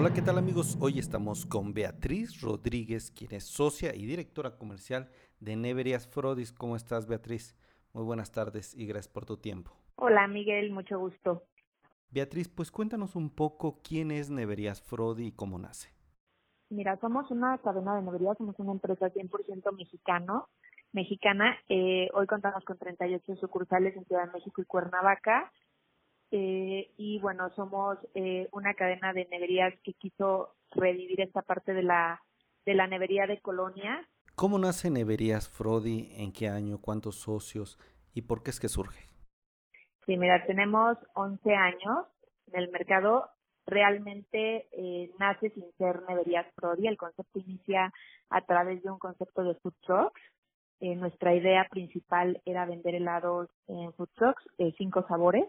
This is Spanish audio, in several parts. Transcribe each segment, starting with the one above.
Hola, ¿qué tal amigos? Hoy estamos con Beatriz Rodríguez, quien es socia y directora comercial de Neverias Frodis. ¿Cómo estás, Beatriz? Muy buenas tardes y gracias por tu tiempo. Hola, Miguel, mucho gusto. Beatriz, pues cuéntanos un poco quién es Neverías Frodi y cómo nace. Mira, somos una cadena de neverías, somos una empresa 100% mexicano, mexicana. Eh, hoy contamos con 38 sucursales en Ciudad de México y Cuernavaca. Eh, y bueno, somos eh, una cadena de neverías que quiso revivir esta parte de la, de la nevería de colonia. ¿Cómo nace Neverías Frodi? ¿En qué año? ¿Cuántos socios? ¿Y por qué es que surge? Sí, mira, tenemos 11 años en el mercado. Realmente eh, nace sin ser Neverías Prodi. El concepto inicia a través de un concepto de food trucks. Eh, nuestra idea principal era vender helados en food trucks, eh, cinco sabores,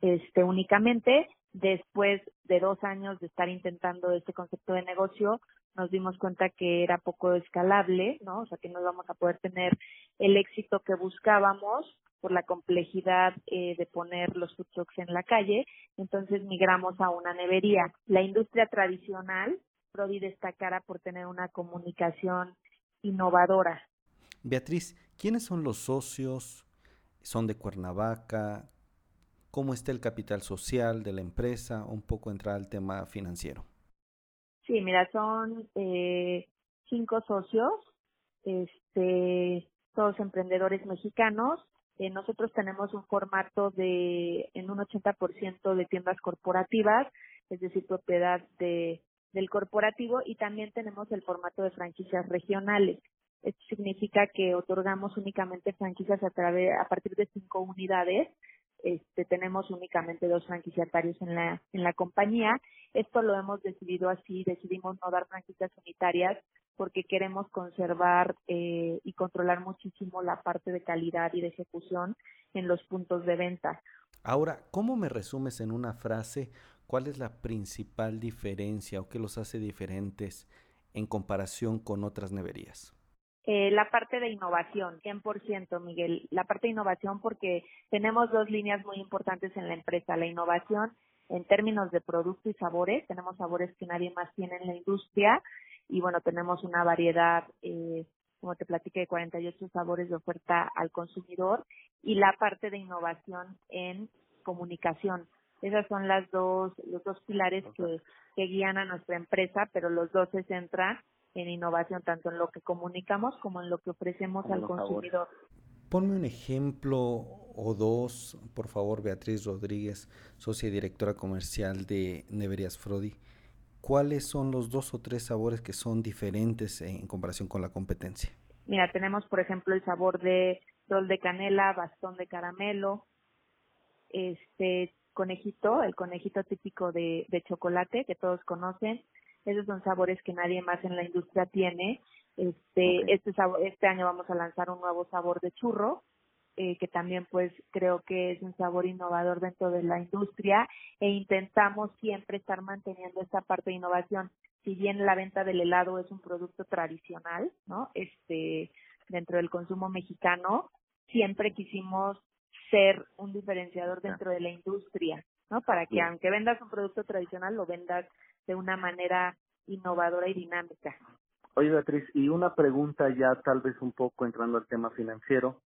este únicamente. Después de dos años de estar intentando este concepto de negocio, nos dimos cuenta que era poco escalable, ¿no? O sea, que no íbamos a poder tener el éxito que buscábamos por la complejidad eh, de poner los food trucks en la calle, entonces migramos a una nevería. La industria tradicional, Prodi destacara por tener una comunicación innovadora. Beatriz, ¿quiénes son los socios? ¿Son de Cuernavaca? ¿Cómo está el capital social de la empresa? Un poco entrar al tema financiero. Sí, mira, son eh, cinco socios, este, todos emprendedores mexicanos, eh, nosotros tenemos un formato de en un 80% de tiendas corporativas, es decir, propiedad de, del corporativo y también tenemos el formato de franquicias regionales. Esto significa que otorgamos únicamente franquicias a través a partir de cinco unidades. Este, tenemos únicamente dos franquiciatarios en la en la compañía. Esto lo hemos decidido así, decidimos no dar franquicias unitarias porque queremos conservar eh, y controlar muchísimo la parte de calidad y de ejecución en los puntos de venta. Ahora, ¿cómo me resumes en una frase cuál es la principal diferencia o qué los hace diferentes en comparación con otras neverías? Eh, la parte de innovación, 100%, Miguel. La parte de innovación porque tenemos dos líneas muy importantes en la empresa. La innovación en términos de producto y sabores. Tenemos sabores que nadie más tiene en la industria y bueno, tenemos una variedad, eh, como te platiqué, de 48 sabores de oferta al consumidor y la parte de innovación en comunicación. Esas son las dos, los dos pilares que, que guían a nuestra empresa, pero los dos se centran en innovación, tanto en lo que comunicamos como en lo que ofrecemos al consumidor. Ponme un ejemplo o dos, por favor, Beatriz Rodríguez, socia y directora comercial de Neverías Frodi. ¿cuáles son los dos o tres sabores que son diferentes en comparación con la competencia? Mira, tenemos por ejemplo el sabor de rol de canela, bastón de caramelo, este conejito, el conejito típico de, de chocolate que todos conocen. Esos son sabores que nadie más en la industria tiene. Este, este, sabor, este año vamos a lanzar un nuevo sabor de churro eh, que también pues creo que es un sabor innovador dentro de la industria e intentamos siempre estar manteniendo esta parte de innovación. Si bien la venta del helado es un producto tradicional, ¿no? Este, dentro del consumo mexicano, siempre quisimos ser un diferenciador dentro de la industria, ¿no? Para que aunque vendas un producto tradicional, lo vendas de una manera innovadora y dinámica. Oye, Beatriz, y una pregunta ya tal vez un poco entrando al tema financiero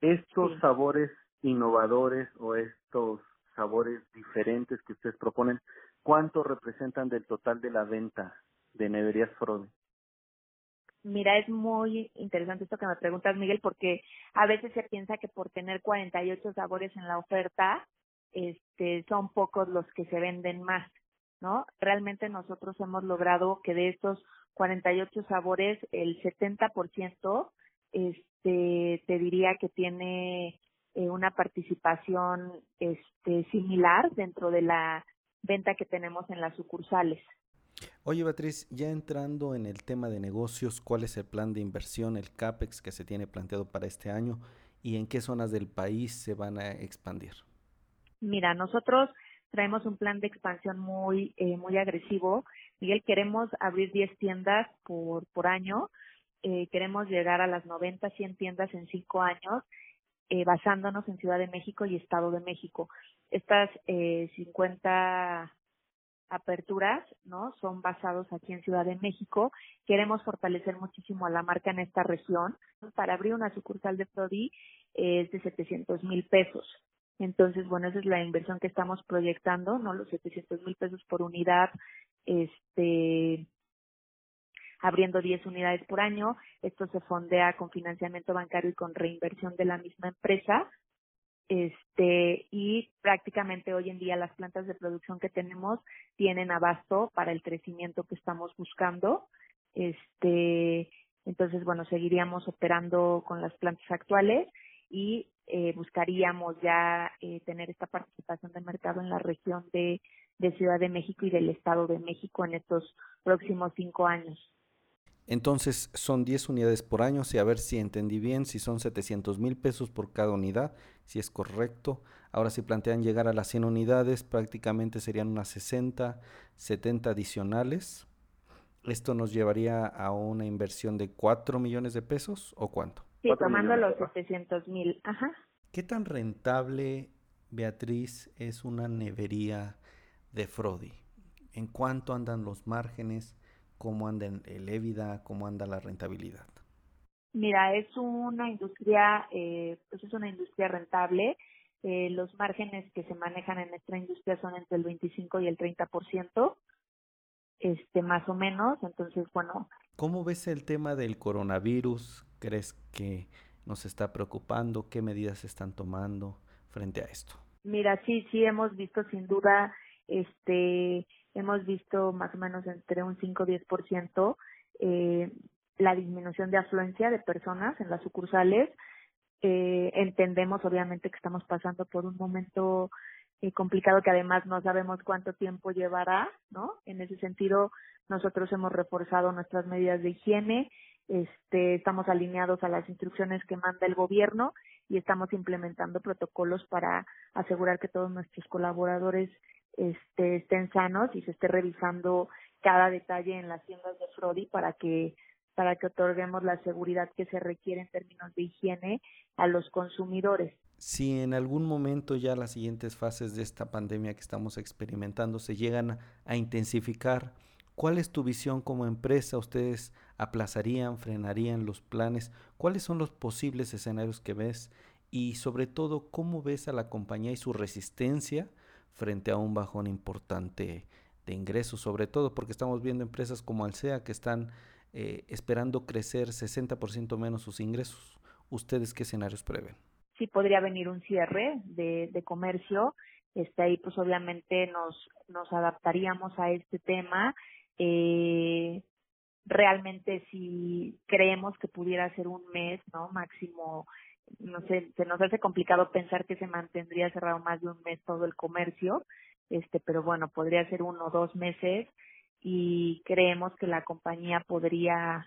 estos sabores innovadores o estos sabores diferentes que ustedes proponen, ¿cuánto representan del total de la venta de Neverías Frode? Mira, es muy interesante esto que me preguntas, Miguel, porque a veces se piensa que por tener 48 sabores en la oferta, este, son pocos los que se venden más, ¿no? Realmente nosotros hemos logrado que de estos 48 sabores, el 70% este, te diría que tiene eh, una participación este, similar dentro de la venta que tenemos en las sucursales. Oye, Beatriz, ya entrando en el tema de negocios, ¿cuál es el plan de inversión, el CAPEX que se tiene planteado para este año y en qué zonas del país se van a expandir? Mira, nosotros traemos un plan de expansión muy, eh, muy agresivo. Miguel, queremos abrir 10 tiendas por, por año eh, queremos llegar a las 90, 100 tiendas en cinco años, eh, basándonos en Ciudad de México y Estado de México. Estas eh, 50 aperturas, ¿no? Son basados aquí en Ciudad de México. Queremos fortalecer muchísimo a la marca en esta región. Para abrir una sucursal de Prodi es de 700 mil pesos. Entonces, bueno, esa es la inversión que estamos proyectando, ¿no? Los 700 mil pesos por unidad, este, abriendo 10 unidades por año. Esto se fondea con financiamiento bancario y con reinversión de la misma empresa. Este, y prácticamente hoy en día las plantas de producción que tenemos tienen abasto para el crecimiento que estamos buscando. Este, entonces, bueno, seguiríamos operando con las plantas actuales y eh, buscaríamos ya eh, tener esta participación de mercado en la región de, Ciudad de México y del Estado de México en estos próximos cinco años. Entonces son 10 unidades por año, si a ver si entendí bien, si son 700 mil pesos por cada unidad, si es correcto. Ahora si plantean llegar a las 100 unidades, prácticamente serían unas 60, 70 adicionales. ¿Esto nos llevaría a una inversión de 4 millones de pesos o cuánto? Sí, tomando los 700 mil. Ajá. ¿Qué tan rentable, Beatriz, es una nevería de Frodi? ¿En cuánto andan los márgenes? cómo anda el EBITDA, cómo anda la rentabilidad. Mira, es una industria, eh, pues es una industria rentable. Eh, los márgenes que se manejan en nuestra industria son entre el 25 y el 30%, este, más o menos. Entonces, bueno. ¿Cómo ves el tema del coronavirus? ¿Crees que nos está preocupando? ¿Qué medidas se están tomando frente a esto? Mira, sí, sí hemos visto sin duda este hemos visto más o menos entre un 5 o 10% eh, la disminución de afluencia de personas en las sucursales. Eh, entendemos obviamente que estamos pasando por un momento eh, complicado que además no sabemos cuánto tiempo llevará, ¿no? En ese sentido, nosotros hemos reforzado nuestras medidas de higiene, este, estamos alineados a las instrucciones que manda el gobierno y estamos implementando protocolos para asegurar que todos nuestros colaboradores este, estén sanos y se esté revisando cada detalle en las tiendas de Frodi para que para que otorguemos la seguridad que se requiere en términos de higiene a los consumidores. Si en algún momento ya las siguientes fases de esta pandemia que estamos experimentando se llegan a intensificar, ¿cuál es tu visión como empresa? ¿Ustedes aplazarían, frenarían los planes? ¿Cuáles son los posibles escenarios que ves? Y sobre todo, ¿cómo ves a la compañía y su resistencia frente a un bajón importante de ingresos, sobre todo porque estamos viendo empresas como Alsea que están eh, esperando crecer 60% menos sus ingresos. ¿Ustedes qué escenarios prevén? Sí, podría venir un cierre de, de comercio. Este, ahí pues obviamente nos, nos adaptaríamos a este tema. Eh, realmente si creemos que pudiera ser un mes, ¿no? Máximo no sé, se nos hace complicado pensar que se mantendría cerrado más de un mes todo el comercio, este, pero bueno, podría ser uno o dos meses y creemos que la compañía podría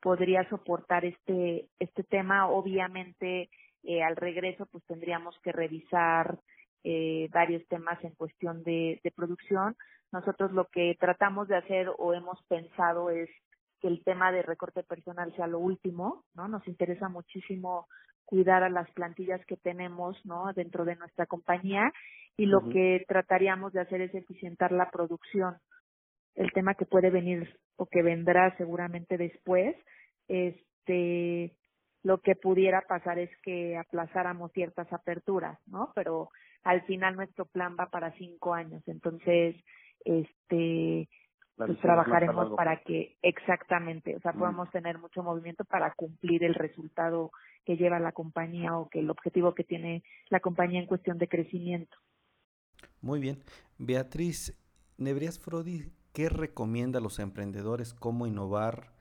podría soportar este este tema. Obviamente, eh, al regreso, pues tendríamos que revisar eh, varios temas en cuestión de, de producción. Nosotros lo que tratamos de hacer o hemos pensado es que el tema de recorte personal sea lo último, ¿no? Nos interesa muchísimo cuidar a las plantillas que tenemos ¿no? dentro de nuestra compañía y lo que trataríamos de hacer es eficientar la producción. El tema que puede venir o que vendrá seguramente después, este, lo que pudiera pasar es que aplazáramos ciertas aperturas, ¿no? Pero al final nuestro plan va para cinco años, entonces, este, pues trabajaremos para que exactamente, o sea, podamos tener mucho movimiento para cumplir el resultado que lleva la compañía o que el objetivo que tiene la compañía en cuestión de crecimiento. Muy bien. Beatriz, Nebrias Frodi, ¿qué recomienda a los emprendedores? ¿Cómo innovar?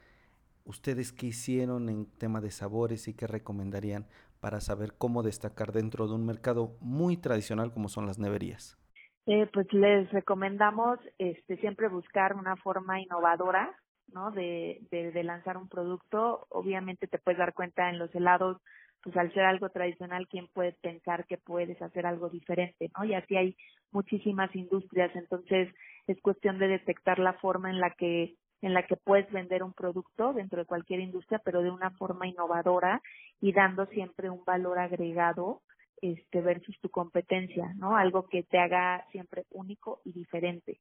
¿Ustedes qué hicieron en tema de sabores y qué recomendarían para saber cómo destacar dentro de un mercado muy tradicional como son las neverías? Eh, pues les recomendamos este, siempre buscar una forma innovadora ¿no? De, de, lanzar un producto. Obviamente te puedes dar cuenta en los helados, pues al ser algo tradicional, ¿quién puede pensar que puedes hacer algo diferente, ¿no? Y así hay muchísimas industrias, entonces es cuestión de detectar la forma en la que en la que puedes vender un producto dentro de cualquier industria, pero de una forma innovadora y dando siempre un valor agregado este versus tu competencia, ¿no? Algo que te haga siempre único y diferente.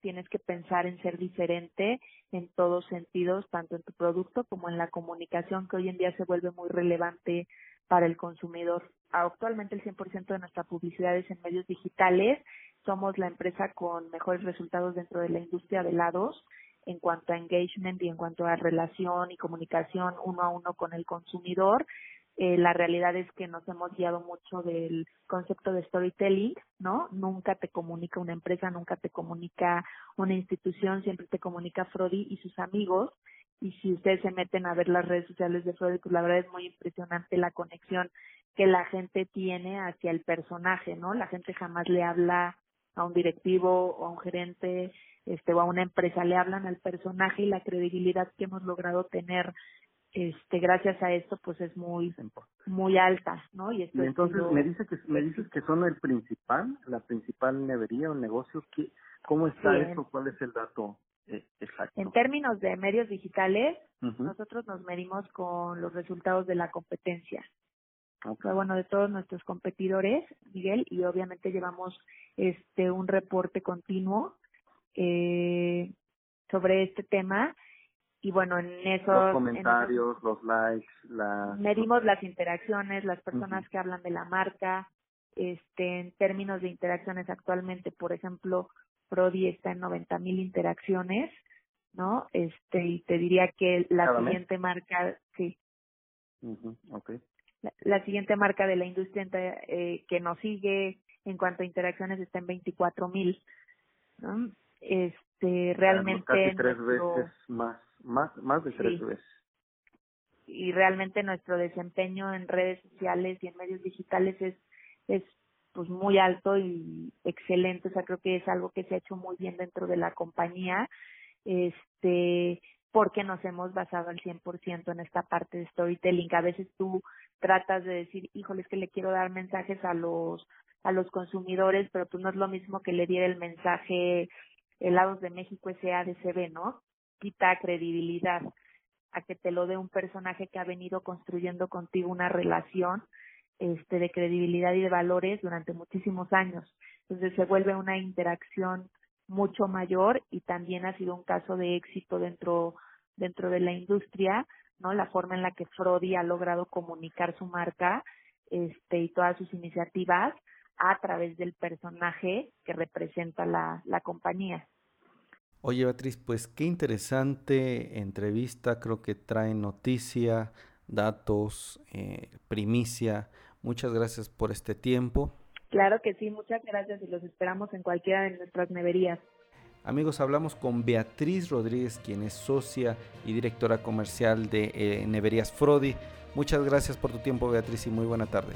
tienes que pensar en ser diferente en todos sentidos, tanto en tu producto como en la comunicación que hoy en día se vuelve muy relevante para el consumidor. Actualmente el 100% de nuestra publicidad es en medios digitales. Somos la empresa con mejores resultados dentro de la industria de helados en cuanto a engagement y en cuanto a relación y comunicación uno a uno con el consumidor. Eh, la realidad es que nos hemos guiado mucho del concepto de storytelling, ¿no? Nunca te comunica una empresa, nunca te comunica una institución, siempre te comunica Frodi y sus amigos. Y si ustedes se meten a ver las redes sociales de Frodi, pues la verdad es muy impresionante la conexión que la gente tiene hacia el personaje, ¿no? La gente jamás le habla a un directivo o a un gerente este o a una empresa, le hablan al personaje y la credibilidad que hemos logrado tener este gracias a esto pues es muy muy alta no y, entonces me dice que me dices que son el principal la principal nevería o negocio que cómo está eso cuál es el dato eh, exacto en términos de medios digitales nosotros nos medimos con los resultados de la competencia. Bueno de todos nuestros competidores Miguel y obviamente llevamos este un reporte continuo eh, sobre este tema y bueno, en esos... Los comentarios, los likes, las... Medimos las interacciones, las personas que hablan de la marca, este, en términos de interacciones actualmente, por ejemplo, Prodi está en 90 mil interacciones, ¿no? Este, y te diría que la siguiente marca, sí. okay. la, siguiente marca de la industria eh, que nos sigue en cuanto a interacciones está en 24 mil, ¿no? Este, realmente... Casi tres veces más más, más de tres veces. Y realmente nuestro desempeño en redes sociales y en medios digitales es, es pues muy alto y excelente, o sea, creo que es algo que se ha hecho muy bien dentro de la compañía, este, porque nos hemos basado al 100% en esta parte de storytelling. A veces tú tratas de decir, híjole, es que le quiero dar mensajes a los a los consumidores, pero tú pues no es lo mismo que le diera el mensaje helados de México SADCB, ¿no? Quita credibilidad a que te lo dé un personaje que ha venido construyendo contigo una relación este de credibilidad y de valores durante muchísimos años. Entonces se vuelve una interacción mucho mayor y también ha sido un caso de éxito dentro dentro de la industria, ¿no? La forma en la que Frodi ha logrado comunicar su marca este y todas sus iniciativas a través del personaje que representa la, la compañía. Oye, Beatriz, pues qué interesante entrevista, creo que trae noticia, datos, eh, primicia. Muchas gracias por este tiempo. Claro que sí, muchas gracias y los esperamos en cualquiera de nuestras neverías. Amigos, hablamos con Beatriz Rodríguez, quien es socia y directora comercial de eh, Neverías Frodi. Muchas gracias por tu tiempo, Beatriz, y muy buena tarde.